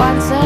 once